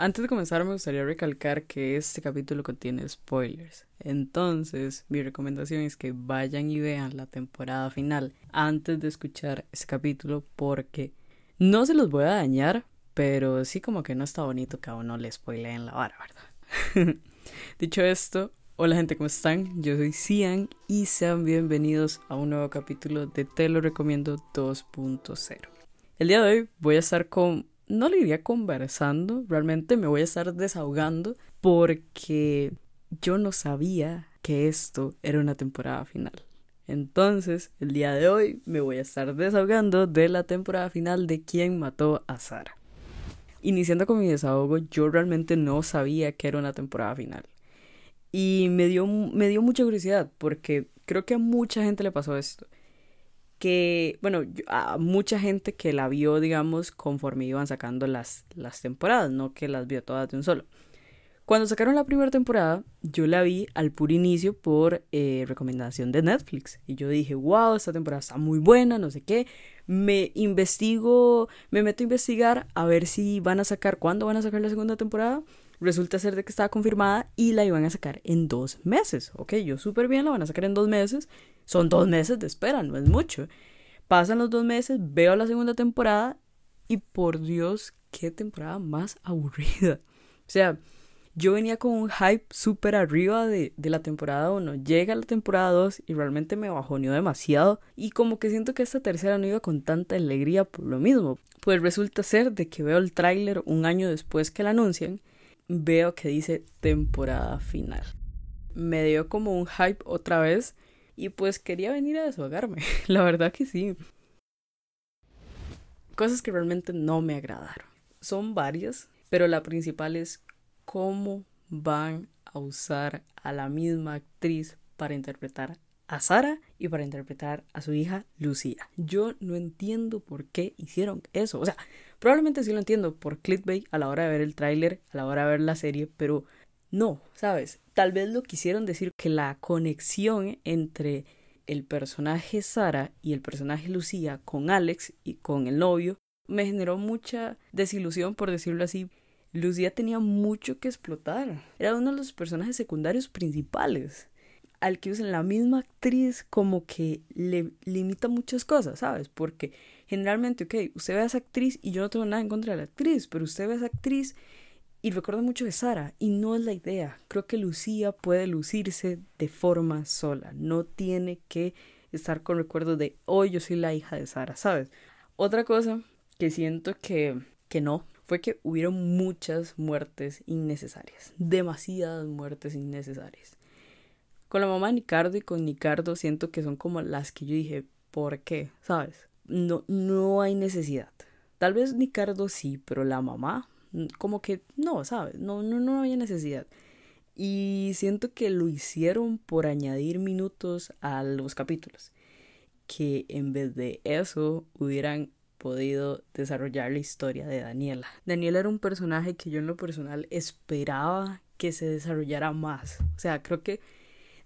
Antes de comenzar me gustaría recalcar que este capítulo contiene spoilers. Entonces, mi recomendación es que vayan y vean la temporada final antes de escuchar este capítulo porque no se los voy a dañar, pero sí como que no está bonito que a uno le spoileen la vara, ¿verdad? Dicho esto, hola gente, ¿cómo están? Yo soy Cian y sean bienvenidos a un nuevo capítulo de Te lo recomiendo 2.0. El día de hoy voy a estar con no le iría conversando, realmente me voy a estar desahogando porque yo no sabía que esto era una temporada final. Entonces, el día de hoy me voy a estar desahogando de la temporada final de quién mató a Sara. Iniciando con mi desahogo, yo realmente no sabía que era una temporada final. Y me dio, me dio mucha curiosidad porque creo que a mucha gente le pasó esto que, bueno, a mucha gente que la vio, digamos, conforme iban sacando las, las temporadas, no que las vio todas de un solo. Cuando sacaron la primera temporada, yo la vi al puro inicio por eh, recomendación de Netflix. Y yo dije, wow, esta temporada está muy buena, no sé qué. Me investigo, me meto a investigar a ver si van a sacar, cuándo van a sacar la segunda temporada. Resulta ser de que estaba confirmada y la iban a sacar en dos meses. Ok, yo súper bien, la van a sacar en dos meses. Son dos meses de espera, no es mucho. Pasan los dos meses, veo la segunda temporada y por Dios, qué temporada más aburrida. O sea, yo venía con un hype súper arriba de, de, la temporada 1. Llega la temporada 2 y realmente me bajoneó demasiado. Y como que siento que esta tercera no iba con tanta alegría por lo mismo. Pues resulta ser de que veo el tráiler un año después que la anuncian. Veo que dice temporada final. Me dio como un hype otra vez y pues quería venir a deshogarme, la verdad que sí. Cosas que realmente no me agradaron. Son varias, pero la principal es cómo van a usar a la misma actriz para interpretar a Sara y para interpretar a su hija Lucía. Yo no entiendo por qué hicieron eso. O sea, probablemente sí lo entiendo por clickbait a la hora de ver el tráiler, a la hora de ver la serie, pero no, ¿sabes? Tal vez lo quisieron decir que la conexión entre el personaje Sara y el personaje Lucía con Alex y con el novio me generó mucha desilusión, por decirlo así. Lucía tenía mucho que explotar. Era uno de los personajes secundarios principales. Al que usan la misma actriz como que le limita muchas cosas, ¿sabes? Porque generalmente, ok, usted ve a esa actriz y yo no tengo nada en contra de la actriz, pero usted ve a esa actriz y recuerdo mucho de Sara, y no es la idea. Creo que Lucía puede lucirse de forma sola. No tiene que estar con recuerdos de hoy yo soy la hija de Sara, ¿sabes? Otra cosa que siento que, que no fue que hubieron muchas muertes innecesarias. Demasiadas muertes innecesarias. Con la mamá de Nicardo y con Nicardo siento que son como las que yo dije, ¿por qué? ¿Sabes? No, no hay necesidad. Tal vez Nicardo sí, pero la mamá como que no, ¿sabes? No, no, no había necesidad. Y siento que lo hicieron por añadir minutos a los capítulos. Que en vez de eso hubieran podido desarrollar la historia de Daniela. Daniela era un personaje que yo en lo personal esperaba que se desarrollara más. O sea, creo que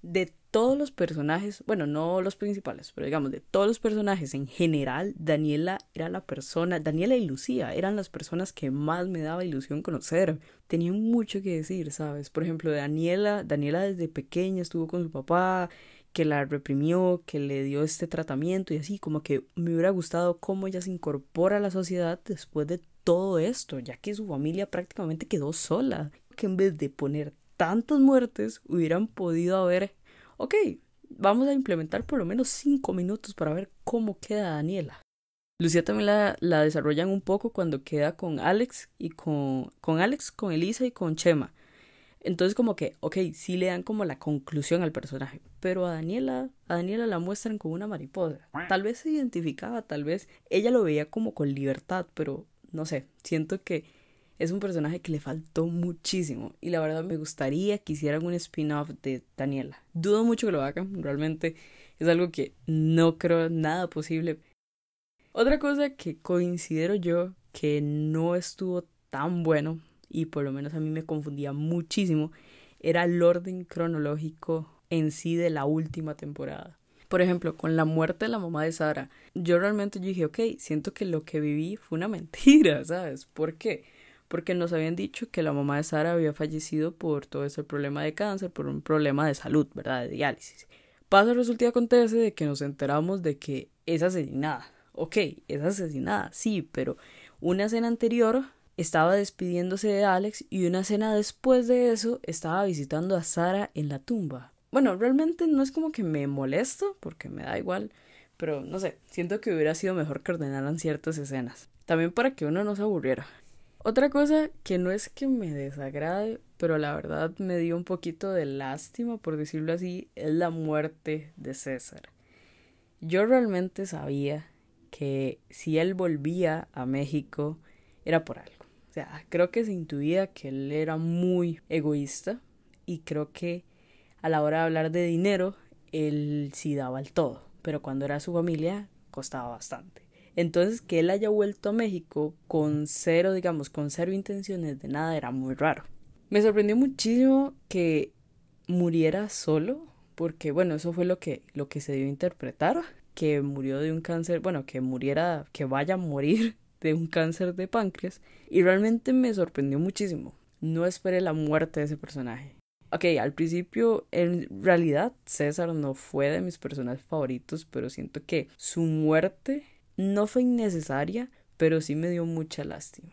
de todos los personajes, bueno, no los principales, pero digamos, de todos los personajes en general, Daniela era la persona, Daniela y Lucía eran las personas que más me daba ilusión conocer. Tenían mucho que decir, ¿sabes? Por ejemplo, Daniela, Daniela desde pequeña estuvo con su papá, que la reprimió, que le dio este tratamiento y así, como que me hubiera gustado cómo ella se incorpora a la sociedad después de todo esto, ya que su familia prácticamente quedó sola, que en vez de poner tantas muertes hubieran podido haber ok, vamos a implementar por lo menos cinco minutos para ver cómo queda Daniela. Lucía también la, la desarrollan un poco cuando queda con Alex y con, con Alex, con Elisa y con Chema. Entonces como que, ok, sí le dan como la conclusión al personaje, pero a Daniela, a Daniela la muestran como una mariposa. Tal vez se identificaba, tal vez ella lo veía como con libertad, pero no sé, siento que es un personaje que le faltó muchísimo y la verdad me gustaría que hicieran un spin-off de Daniela. Dudo mucho que lo hagan, realmente es algo que no creo nada posible. Otra cosa que considero yo que no estuvo tan bueno y por lo menos a mí me confundía muchísimo era el orden cronológico en sí de la última temporada. Por ejemplo, con la muerte de la mamá de Sara, yo realmente dije, ok, siento que lo que viví fue una mentira, ¿sabes? ¿Por qué? Porque nos habían dicho que la mamá de Sara había fallecido por todo ese problema de cáncer, por un problema de salud, ¿verdad? De diálisis. Pasa, resulta y acontece de que nos enteramos de que es asesinada. Ok, es asesinada, sí, pero una escena anterior estaba despidiéndose de Alex y una escena después de eso estaba visitando a Sara en la tumba. Bueno, realmente no es como que me molesto, porque me da igual, pero no sé, siento que hubiera sido mejor que ordenaran ciertas escenas. También para que uno no se aburriera. Otra cosa que no es que me desagrade, pero la verdad me dio un poquito de lástima, por decirlo así, es la muerte de César. Yo realmente sabía que si él volvía a México era por algo. O sea, creo que se intuía que él era muy egoísta y creo que a la hora de hablar de dinero, él sí daba el todo, pero cuando era su familia costaba bastante. Entonces, que él haya vuelto a México con cero, digamos, con cero intenciones de nada, era muy raro. Me sorprendió muchísimo que muriera solo, porque bueno, eso fue lo que, lo que se dio a interpretar, que murió de un cáncer, bueno, que muriera, que vaya a morir de un cáncer de páncreas, y realmente me sorprendió muchísimo. No esperé la muerte de ese personaje. Ok, al principio, en realidad, César no fue de mis personajes favoritos, pero siento que su muerte no fue innecesaria, pero sí me dio mucha lástima.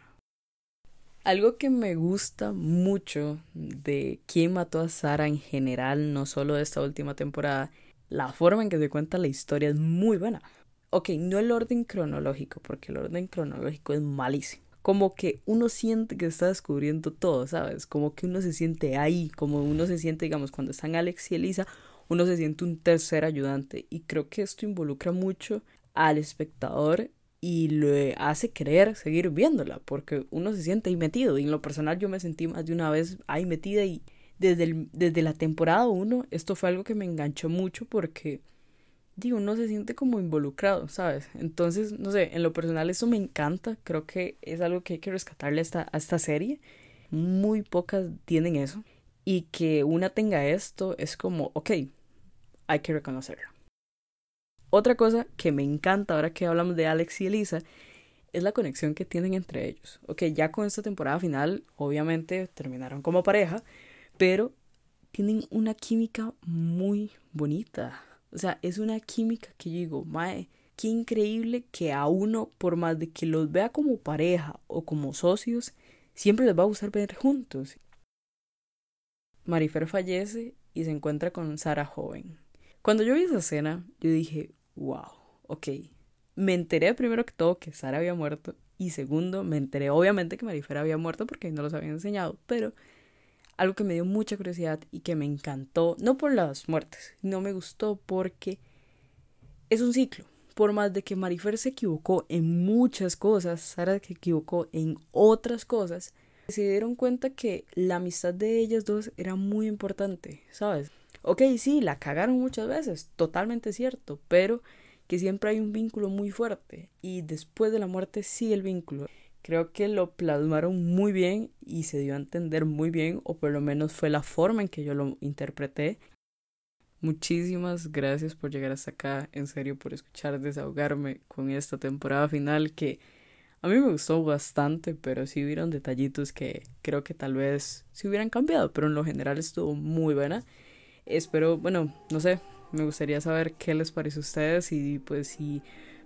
Algo que me gusta mucho de quién mató a Sara en general, no solo de esta última temporada, la forma en que se cuenta la historia es muy buena. Ok, no el orden cronológico, porque el orden cronológico es malísimo. Como que uno siente que está descubriendo todo, ¿sabes? Como que uno se siente ahí, como uno se siente, digamos, cuando están Alex y Elisa, uno se siente un tercer ayudante. Y creo que esto involucra mucho al espectador y le hace querer seguir viéndola porque uno se siente ahí metido. Y en lo personal yo me sentí más de una vez ahí metida y desde, desde la temporada 1 esto fue algo que me enganchó mucho porque digo uno se siente como involucrado sabes entonces no sé en lo personal eso me encanta. Creo que es algo que hay que rescatarle a esta, a esta serie. Muy pocas tienen eso. Y que una tenga esto es como ok hay que reconocerlo otra cosa que me encanta ahora que hablamos de Alex y Elisa es la conexión que tienen entre ellos. Ok, ya con esta temporada final, obviamente terminaron como pareja, pero tienen una química muy bonita. O sea, es una química que yo digo, mae, qué increíble que a uno, por más de que los vea como pareja o como socios, siempre les va a gustar ver juntos. Marifer fallece y se encuentra con Sara joven. Cuando yo vi esa escena, yo dije, wow, ok. Me enteré primero que todo que Sara había muerto y segundo, me enteré obviamente que Marifera había muerto porque no los habían enseñado, pero algo que me dio mucha curiosidad y que me encantó, no por las muertes, no me gustó porque es un ciclo. Por más de que Marifer se equivocó en muchas cosas, Sara se equivocó en otras cosas, se dieron cuenta que la amistad de ellas dos era muy importante, ¿sabes? Ok, sí, la cagaron muchas veces, totalmente cierto, pero que siempre hay un vínculo muy fuerte y después de la muerte sigue el vínculo. Creo que lo plasmaron muy bien y se dio a entender muy bien, o por lo menos fue la forma en que yo lo interpreté. Muchísimas gracias por llegar hasta acá, en serio, por escuchar desahogarme con esta temporada final que a mí me gustó bastante, pero sí hubieron detallitos que creo que tal vez se hubieran cambiado, pero en lo general estuvo muy buena. Espero, bueno, no sé, me gustaría saber qué les parece a ustedes y pues si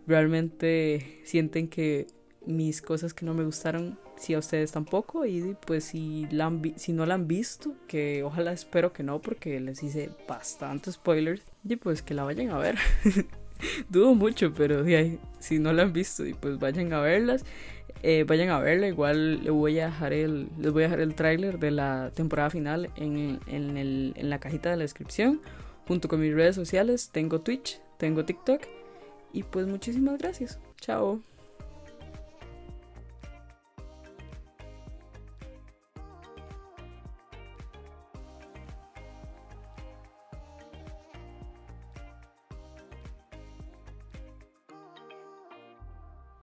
realmente sienten que mis cosas que no me gustaron, si a ustedes tampoco y pues si, la si no la han visto, que ojalá espero que no porque les hice bastante spoilers y pues que la vayan a ver. Dudo mucho, pero si no la han visto pues vayan a verlas. Eh, vayan a verla, igual les voy a dejar el, les voy a dejar el tráiler de la temporada final en, en, el, en la cajita de la descripción, junto con mis redes sociales, tengo Twitch, tengo TikTok, y pues muchísimas gracias, chao.